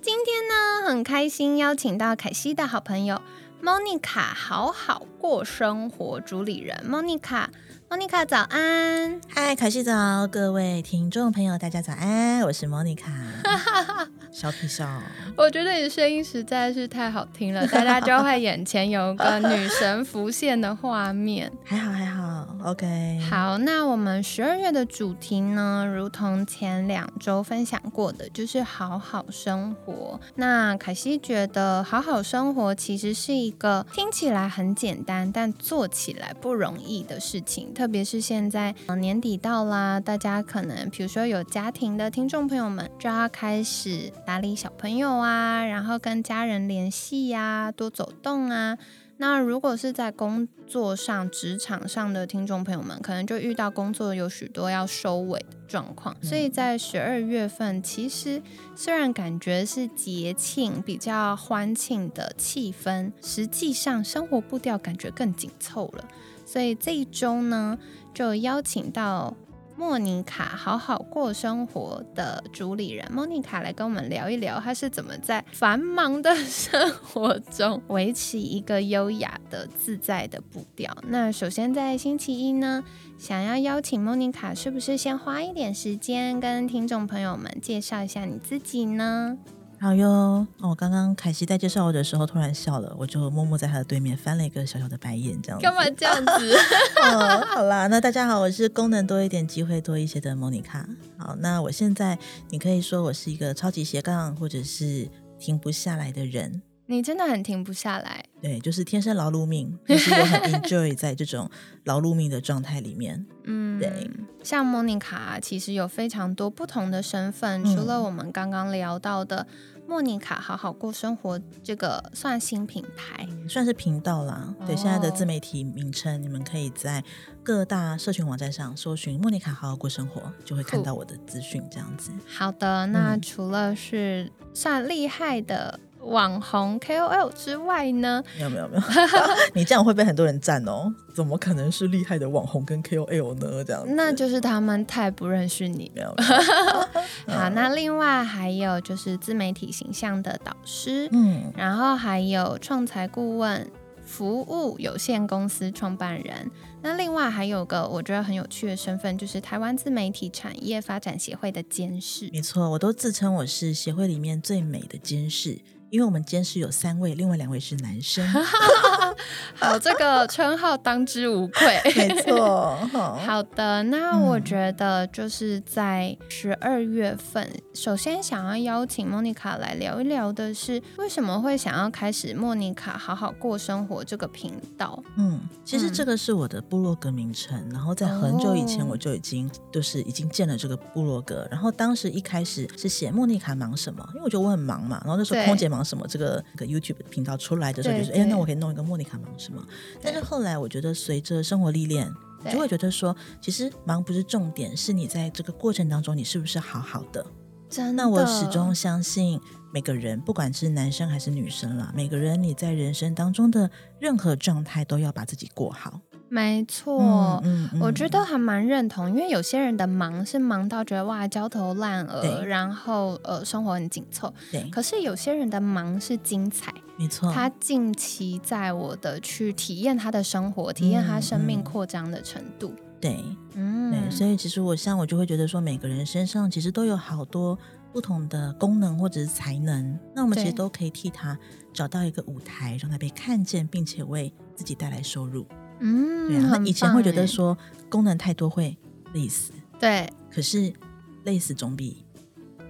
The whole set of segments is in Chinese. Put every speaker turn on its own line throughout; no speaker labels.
今天呢，很开心邀请到凯西的好朋友 Monica，好好过生活主理人。Monica。Monica 早安，
嗨，凯西早，各位听众朋友，大家早安，我是 Monica，小皮笑，
我觉得你的声音实在是太好听了，大家就会眼前有个女神浮现的画面。
还好还好，OK。
好，那我们十二月的主题呢，如同前两周分享过的，就是好好生活。那凯西觉得好好生活其实是一个听起来很简单，但做起来不容易的事情。特别是现在年底到啦，大家可能比如说有家庭的听众朋友们，就要开始打理小朋友啊，然后跟家人联系呀，多走动啊。那如果是在工作上、职场上的听众朋友们，可能就遇到工作有许多要收尾的状况。所以在十二月份，其实虽然感觉是节庆比较欢庆的气氛，实际上生活步调感觉更紧凑了。所以这一周呢，就邀请到莫妮卡好好过生活的主理人莫妮卡来跟我们聊一聊，她是怎么在繁忙的生活中维持一个优雅的自在的步调。那首先在星期一呢，想要邀请莫妮卡，是不是先花一点时间跟听众朋友们介绍一下你自己呢？
好哟，我刚刚凯西在介绍我的时候突然笑了，我就默默在他的对面翻了一个小小的白眼，这样。
干嘛这样子？
好啦，那大家好，我是功能多一点、机会多一些的莫妮卡。好，那我现在你可以说我是一个超级斜杠，或者是停不下来的人。
你真的很停不下来。
对，就是天生劳碌命，就是我很 enjoy 在这种劳碌命的状态里面。嗯，对。
像莫妮卡其实有非常多不同的身份，除了我们刚刚聊到的莫妮卡好好过生活这个算新品牌，
算是频道啦。对，现在的自媒体名称，你们可以在各大社群网站上搜寻“莫妮卡好好过生活”，就会看到我的资讯。这样子。
好的，那除了是算厉害的。网红 KOL 之外呢？
没有没有没有，你这样会被很多人赞哦。怎么可能是厉害的网红跟 KOL 呢？这样，
那就是他们太不认识你。
没有。
好，那另外还有就是自媒体形象的导师，嗯，然后还有创财顾问服务有限公司创办人。那另外还有个我觉得很有趣的身份，就是台湾自媒体产业发展协会的监事。
没错，我都自称我是协会里面最美的监事。因为我们监视有三位，另外两位是男生。
好，这个称号当之无愧。
没错。
好的，那我觉得就是在十二月份，首先想要邀请莫妮卡来聊一聊的是，为什么会想要开始莫妮卡好好过生活这个频道？
嗯，其实这个是我的部落格名称，然后在很久以前我就已经就是已经建了这个部落格，然后当时一开始是写莫妮卡忙什么，因为我觉得我很忙嘛，然后那时候空姐忙。忙什么？这个个 YouTube 频道出来的时候，就是哎，那我可以弄一个莫妮卡忙什么？但是后来我觉得，随着生活历练，就会觉得说，其实忙不是重点，是你在这个过程当中，你是不是好好的？
真
的。那我始终相信，每个人不管是男生还是女生啦，每个人你在人生当中的任何状态，都要把自己过好。
没错，嗯我觉得还蛮认同，因为有些人的忙是忙到觉得哇焦头烂额，然后呃生活很紧凑。
对，
可是有些人的忙是精彩，
没错。
他近期在我的去体验他的生活，体验他生命扩张的程度。
对，嗯，对。所以其实我像我就会觉得说，每个人身上其实都有好多不同的功能或者是才能，那我们其实都可以替他找到一个舞台，让他被看见，并且为自己带来收入。
嗯，
对啊，以前会觉得说功能太多会累死，
对，
可是累死总比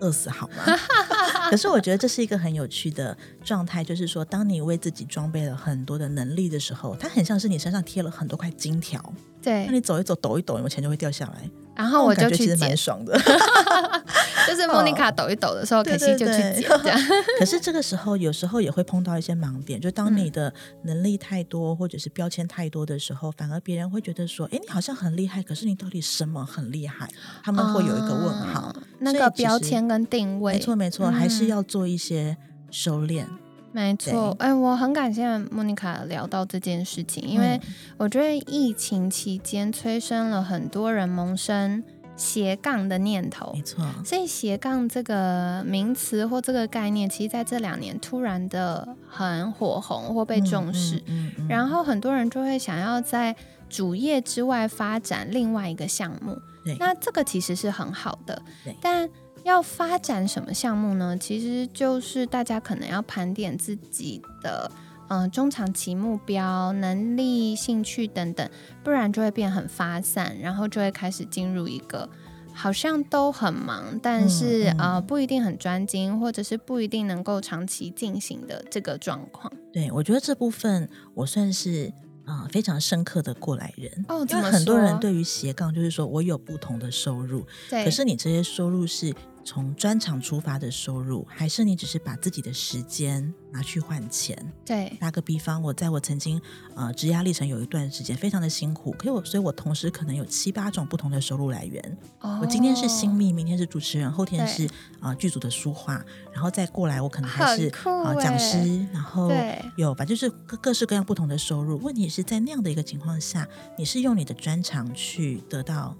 饿死好吗？可是我觉得这是一个很有趣的状态，就是说，当你为自己装备了很多的能力的时候，它很像是你身上贴了很多块金条，
对，
那你走一走，抖一抖，有钱就会掉下来。
然后我就
其实蛮爽的。
就是莫妮卡抖一抖的时候，凯西就去捡。这样。
可是这个时候，有时候也会碰到一些盲点，就当你的能力太多或者是标签太多的时候，反而别人会觉得说：“哎，你好像很厉害，可是你到底什么很厉害？”他们会有一个问号。
那个标签跟定位，
没错没错，还是要做一些收敛。
没错，哎，我很感谢莫妮卡聊到这件事情，因为我觉得疫情期间催生了很多人萌生斜杠的念头。
没错，
所以斜杠这个名词或这个概念，其实在这两年突然的很火红或被重视，然后很多人就会想要在主业之外发展另外一个项目。那这个其实是很好的，但。要发展什么项目呢？其实就是大家可能要盘点自己的嗯中长期目标、能力、兴趣等等，不然就会变很发散，然后就会开始进入一个好像都很忙，但是呃不一定很专精，或者是不一定能够长期进行的这个状况。
对，我觉得这部分我算是啊非常深刻的过来人
哦，
因为很多人对于斜杠就是说我有不同的收入，
对，
可是你这些收入是。从专场出发的收入，还是你只是把自己的时间拿去换钱？
对，
打个比方，我在我曾经呃职涯历程有一段时间非常的辛苦，可是我所以我同时可能有七八种不同的收入来源。哦，我今天是新密，明天是主持人，后天是啊剧组的书画，然后再过来我可能还是啊讲师，然后有反正就是各各式各样不同的收入。问题是在那样的一个情况下，你是用你的专长去得到。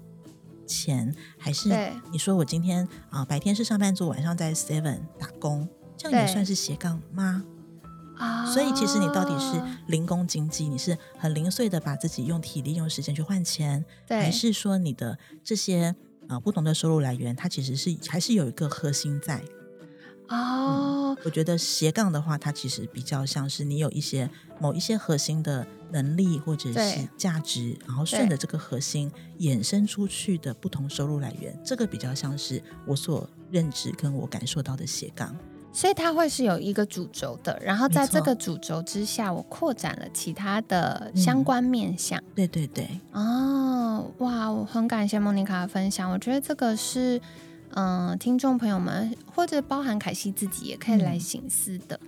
钱还是你说我今天啊白天是上班族，晚上在 Seven 打工，这样也算是斜杠吗？啊，所以其实你到底是零工经济，你是很零碎的把自己用体力用时间去换钱，还是说你的这些啊不同的收入来源，它其实是还是有一个核心在？哦，我觉得斜杠的话，它其实比较像是你有一些某一些核心的能力或者是价值，然后顺着这个核心衍生出去的不同收入来源，这个比较像是我所认知跟我感受到的斜杠。
所以它会是有一个主轴的，然后在这个主轴之下，我扩展了其他的相关面向。
对对对。
哦，哇，我很感谢莫妮卡的分享，我觉得这个是。嗯，听众朋友们，或者包含凯西自己也可以来醒思的。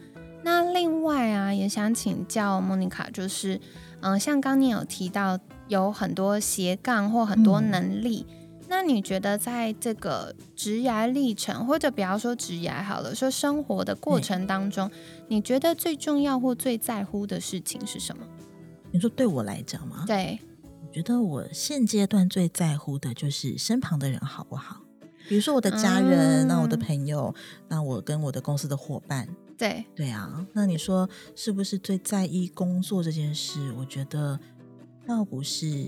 那另外啊，也想请教莫妮卡，就是，嗯，像刚你有提到有很多斜杠或很多能力，那你觉得在这个职涯历程，或者不要说职涯好了，说生活的过程当中，你觉得最重要或最在乎的事情是什么？
你说对我来讲吗？
对，
我觉得我现阶段最在乎的就是身旁的人好不好。比如说我的家人，那我的朋友，那我跟我的公司的伙伴，
对
对啊，那你说是不是最在意工作这件事？我觉得倒不是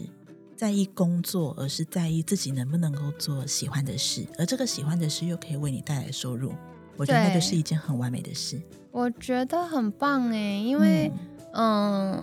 在意工作，而是在意自己能不能够做喜欢的事，而这个喜欢的事又可以为你带来收入，我觉得那就是一件很完美的事。
我觉得很棒哎，因为嗯，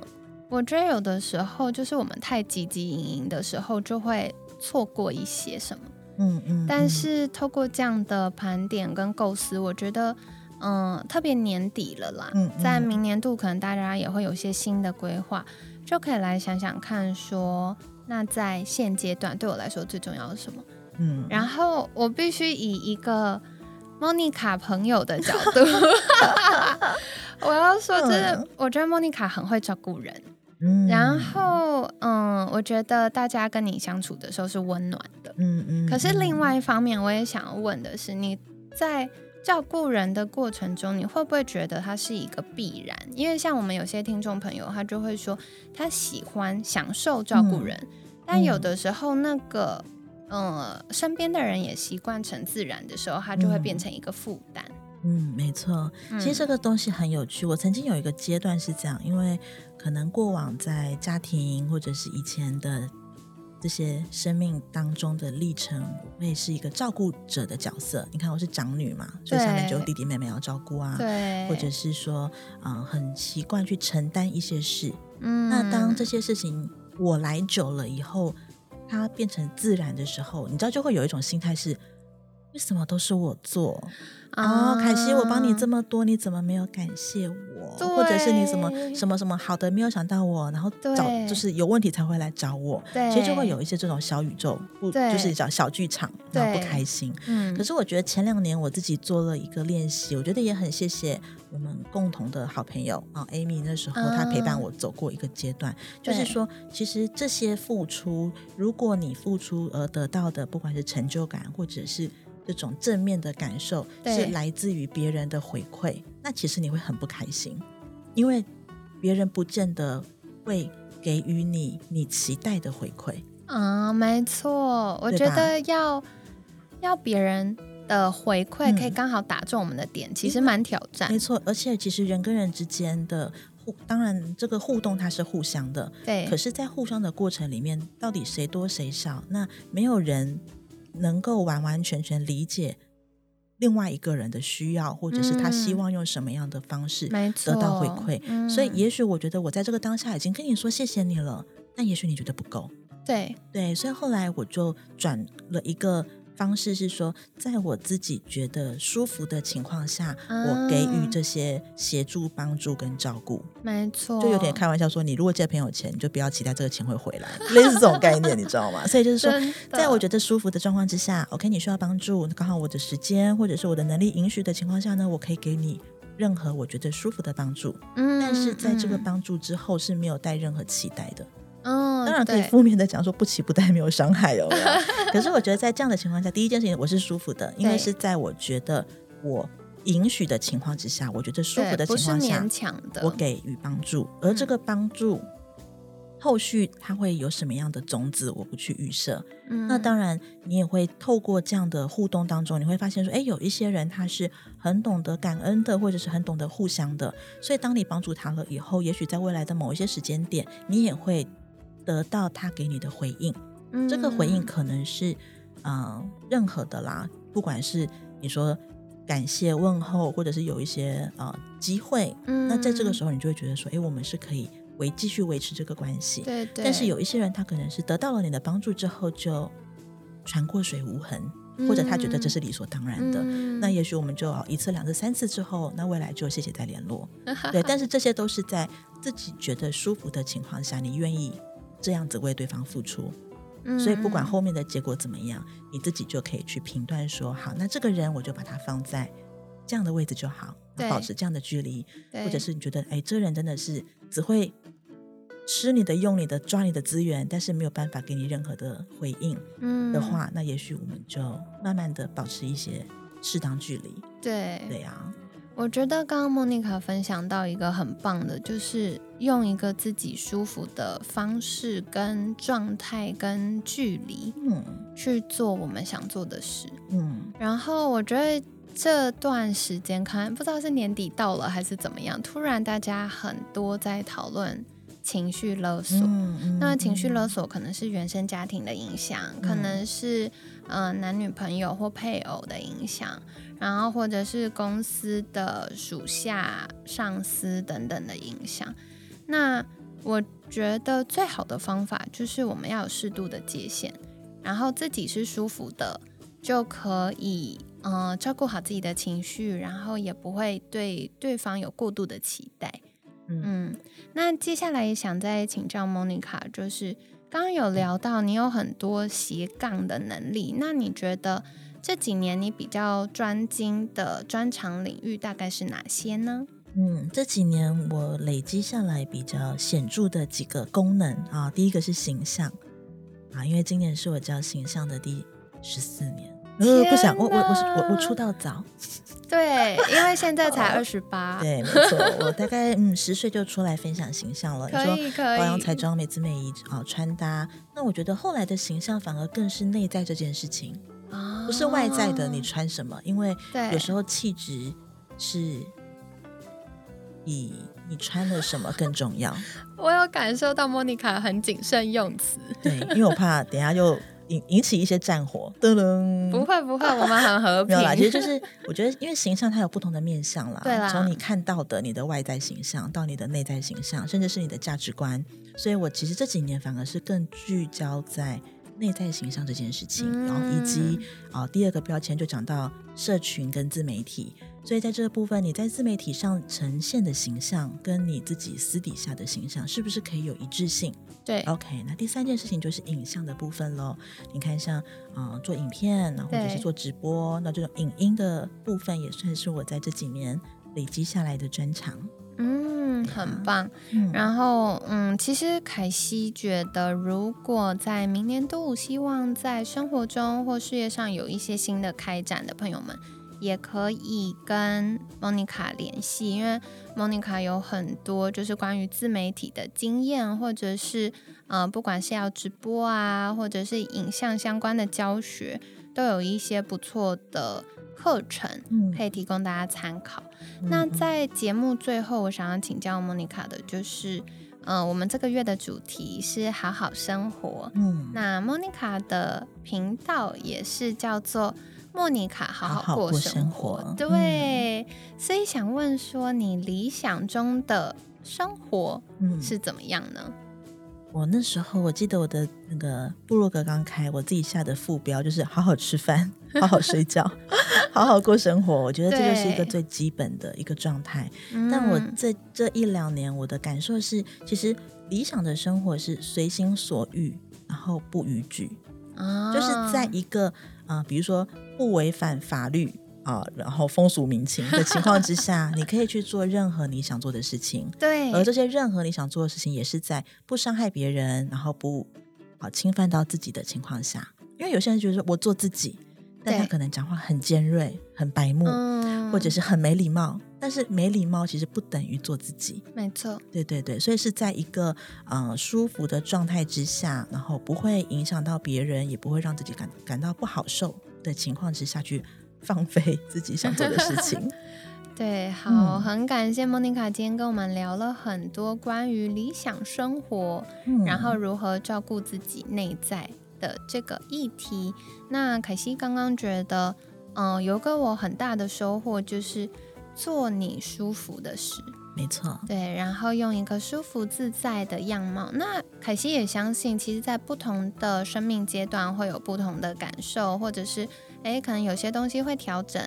我觉得有的时候就是我们太汲汲营营的时候，就会错过一些什么。嗯嗯，但是透过这样的盘点跟构思，我觉得，嗯，特别年底了啦，在明年度可能大家也会有一些新的规划，就可以来想想看，说那在现阶段对我来说最重要是什么？嗯，然后我必须以一个莫妮卡朋友的角度，我要说，真的我觉得莫妮卡很会照顾人。然后，嗯，我觉得大家跟你相处的时候是温暖的，嗯嗯。可是另外一方面，我也想要问的是，你在照顾人的过程中，你会不会觉得它是一个必然？因为像我们有些听众朋友，他就会说他喜欢享受照顾人，但有的时候那个，嗯，身边的人也习惯成自然的时候，他就会变成一个负担。
嗯，没错。其实这个东西很有趣。我曾经有一个阶段是这样，因为可能过往在家庭或者是以前的这些生命当中的历程，我也是一个照顾者的角色。你看，我是长女嘛，所以下面就有弟弟妹妹要照顾啊，
对，
或者是说，嗯，很习惯去承担一些事。嗯，那当这些事情我来久了以后，它变成自然的时候，你知道，就会有一种心态是。为什么都是我做？哦，凯西，我帮你这么多，你怎么没有感谢我？或者是你怎么什么什么好的没有想到我，然后找就是有问题才会来找我，其实就会有一些这种小宇宙，不就是叫小剧场，然后不开心。嗯，可是我觉得前两年我自己做了一个练习，我觉得也很谢谢我们共同的好朋友啊，Amy 那时候她陪伴我走过一个阶段，就是说其实这些付出，如果你付出而得到的，不管是成就感或者是。这种正面的感受是来自于别人的回馈，那其实你会很不开心，因为别人不见得会给予你你期待的回馈
啊。没错，我觉得要要别人的回馈可以刚好打中我们的点，其实蛮挑战。
没错，而且其实人跟人之间的互，当然这个互动它是互相的，
对。
可是，在互相的过程里面，到底谁多谁少？那没有人。能够完完全全理解另外一个人的需要，或者是他希望用什么样的方式得到回馈，所以也许我觉得我在这个当下已经跟你说谢谢你了，但也许你觉得不够。
对
对，所以后来我就转了一个。方式是说，在我自己觉得舒服的情况下，我给予这些协助、帮助跟照顾。
没错，
就有点开玩笑说，你如果借朋友钱，你就不要期待这个钱会回来，类似这种概念，你知道吗？所以就是说，在我觉得舒服的状况之下，OK，你需要帮助，刚好我的时间或者是我的能力允许的情况下呢，我可以给你任何我觉得舒服的帮助。嗯，但是在这个帮助之后是没有带任何期待的。
嗯，
当然可以负面的讲说不期不待没有伤害哦。可是我觉得在这样的情况下，第一件事情我是舒服的，因为是在我觉得我允许的情况之下，我觉得舒服的情况下，
勉强的，
我给予帮助，而这个帮助后续它会有什么样的种子，我不去预设。那当然，你也会透过这样的互动当中，你会发现说，哎，有一些人他是很懂得感恩的，或者是很懂得互相的，所以当你帮助他了以后，也许在未来的某一些时间点，你也会。得到他给你的回应，这个回应可能是，嗯，任何的啦，不管是你说感谢问候，或者是有一些呃机会，那在这个时候你就会觉得说，哎，我们是可以维继续维持这个关系。
对对。
但是有一些人他可能是得到了你的帮助之后就船过水无痕，或者他觉得这是理所当然的，那也许我们就一次两次三次之后，那未来就谢谢再联络。对，但是这些都是在自己觉得舒服的情况下，你愿意。这样子为对方付出，所以不管后面的结果怎么样，你自己就可以去评断说：好，那这个人我就把他放在这样的位置就好，保持这样的距离，或者是你觉得哎，这人真的是只会吃你的、用你的、抓你的资源，但是没有办法给你任何的回应嗯的话，那也许我们就慢慢的保持一些适当距离。
对，
对呀。
我觉得刚刚莫妮卡分享到一个很棒的，就是用一个自己舒服的方式、跟状态、跟距离，嗯，去做我们想做的事，嗯。然后我觉得这段时间，可能不知道是年底到了还是怎么样，突然大家很多在讨论情绪勒索。嗯那情绪勒索可能是原生家庭的影响，可能是嗯男女朋友或配偶的影响。然后或者是公司的属下、上司等等的影响，那我觉得最好的方法就是我们要有适度的界限，然后自己是舒服的，就可以嗯照顾好自己的情绪，然后也不会对对方有过度的期待。嗯，那接下来也想再请教 Monica，就是刚刚有聊到你有很多斜杠的能力，那你觉得？这几年你比较专精的专长领域大概是哪些呢？
嗯，这几年我累积下来比较显著的几个功能啊，第一个是形象啊，因为今年是我教形象的第十四年。呃，不想我我我是我我出道早，
对，因为现在才 二十八。
对，没错，我大概嗯十岁就出来分享形象了。
可以可以，
保养彩妆、美姿美仪啊，穿搭。那我觉得后来的形象反而更是内在这件事情。不是外在的，你穿什么？因为有时候气质是比你穿了什么更重要。
我有感受到莫妮卡很谨慎用词，
对，因为我怕等下又引引起一些战火。噔噔，
不会不会，我们很和平。
没有啦，其实就是我觉得，因为形象它有不同的面相啦，
对啦，
从你看到的你的外在形象到你的内在形象，甚至是你的价值观，所以我其实这几年反而是更聚焦在。内在形象这件事情，然后以及啊，第二个标签就讲到社群跟自媒体。所以在这个部分，你在自媒体上呈现的形象，跟你自己私底下的形象，是不是可以有一致性？
对
，OK。那第三件事情就是影像的部分喽。你看，像啊做影片，然后或者是做直播，那这种影音的部分，也算是我在这几年累积下来的专长。
嗯，很棒。然后，嗯，其实凯西觉得，如果在明年度希望在生活中或事业上有一些新的开展的朋友们。也可以跟莫妮卡联系，因为莫妮卡有很多就是关于自媒体的经验，或者是呃，不管是要直播啊，或者是影像相关的教学，都有一些不错的课程可以提供大家参考。那在节目最后，我想要请教莫妮卡的就是，嗯，我们这个月的主题是好好生活。嗯，那莫妮卡的频道也是叫做。莫妮卡，好好过生活。对，所以想问说，你理想中的生活是怎么样呢？
我那时候，我记得我的那个部落格刚开，我自己下的副标就是“好好吃饭，好好睡觉，好好过生活”。我觉得这就是一个最基本的一个状态。但我这这一两年，我的感受是，其实理想的生活是随心所欲，然后不逾矩，就是在一个啊，比如说。不违反法律啊，然后风俗民情的情况之下，你可以去做任何你想做的事情。
对，
而这些任何你想做的事情，也是在不伤害别人，然后不啊侵犯到自己的情况下。因为有些人觉得我做自己，但他可能讲话很尖锐、很白目，或者是很没礼貌。但是没礼貌其实不等于做自己。
没错，
对对对，所以是在一个呃舒服的状态之下，然后不会影响到别人，也不会让自己感感到不好受。的情况之下去放飞自己想做的事情，
对，好，很感谢莫妮卡今天跟我们聊了很多关于理想生活，然后如何照顾自己内在的这个议题。那凯西刚刚觉得，嗯，有个我很大的收获就是做你舒服的事。
没错，
对，然后用一个舒服自在的样貌。那凯西也相信，其实，在不同的生命阶段会有不同的感受，或者是，诶，可能有些东西会调整。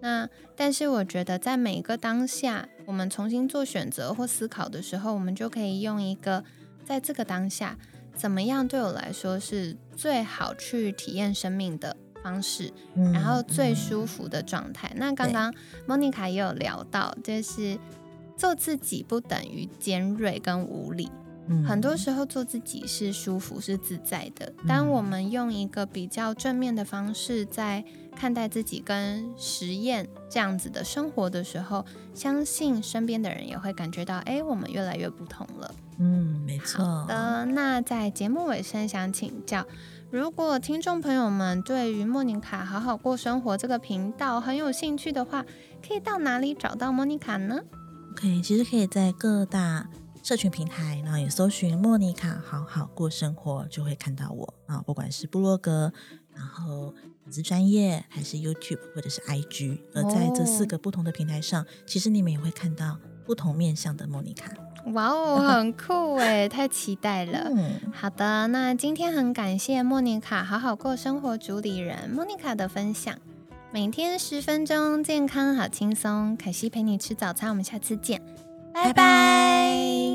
那但是我觉得，在每一个当下，我们重新做选择或思考的时候，我们就可以用一个，在这个当下，怎么样对我来说是最好去体验生命的方式，然后最舒服的状态。那刚刚莫妮卡也有聊到，就是。做自己不等于尖锐跟无理，很多时候做自己是舒服是自在的。当我们用一个比较正面的方式在看待自己跟实验这样子的生活的时候，相信身边的人也会感觉到，哎，我们越来越不同了。
嗯，没错。
好的，那在节目尾声想请教，如果听众朋友们对于莫妮卡好好过生活这个频道很有兴趣的话，可以到哪里找到莫妮卡呢
？？OK，，其实可以在各大社群平台，然后也搜寻莫妮卡好好过生活，就会看到我啊。不管是部落格，然后粉丝专业，还是 YouTube 或者是 IG，而在这四个不同的平台上，其实你们也会看到不同面向的莫妮卡。
哇哦，很酷哎，太期待了。嗯，好的，那今天很感谢莫妮卡好好过生活主理人莫妮卡的分享。每天十分钟，健康好轻松。凯西陪你吃早餐，我们下次见，拜拜。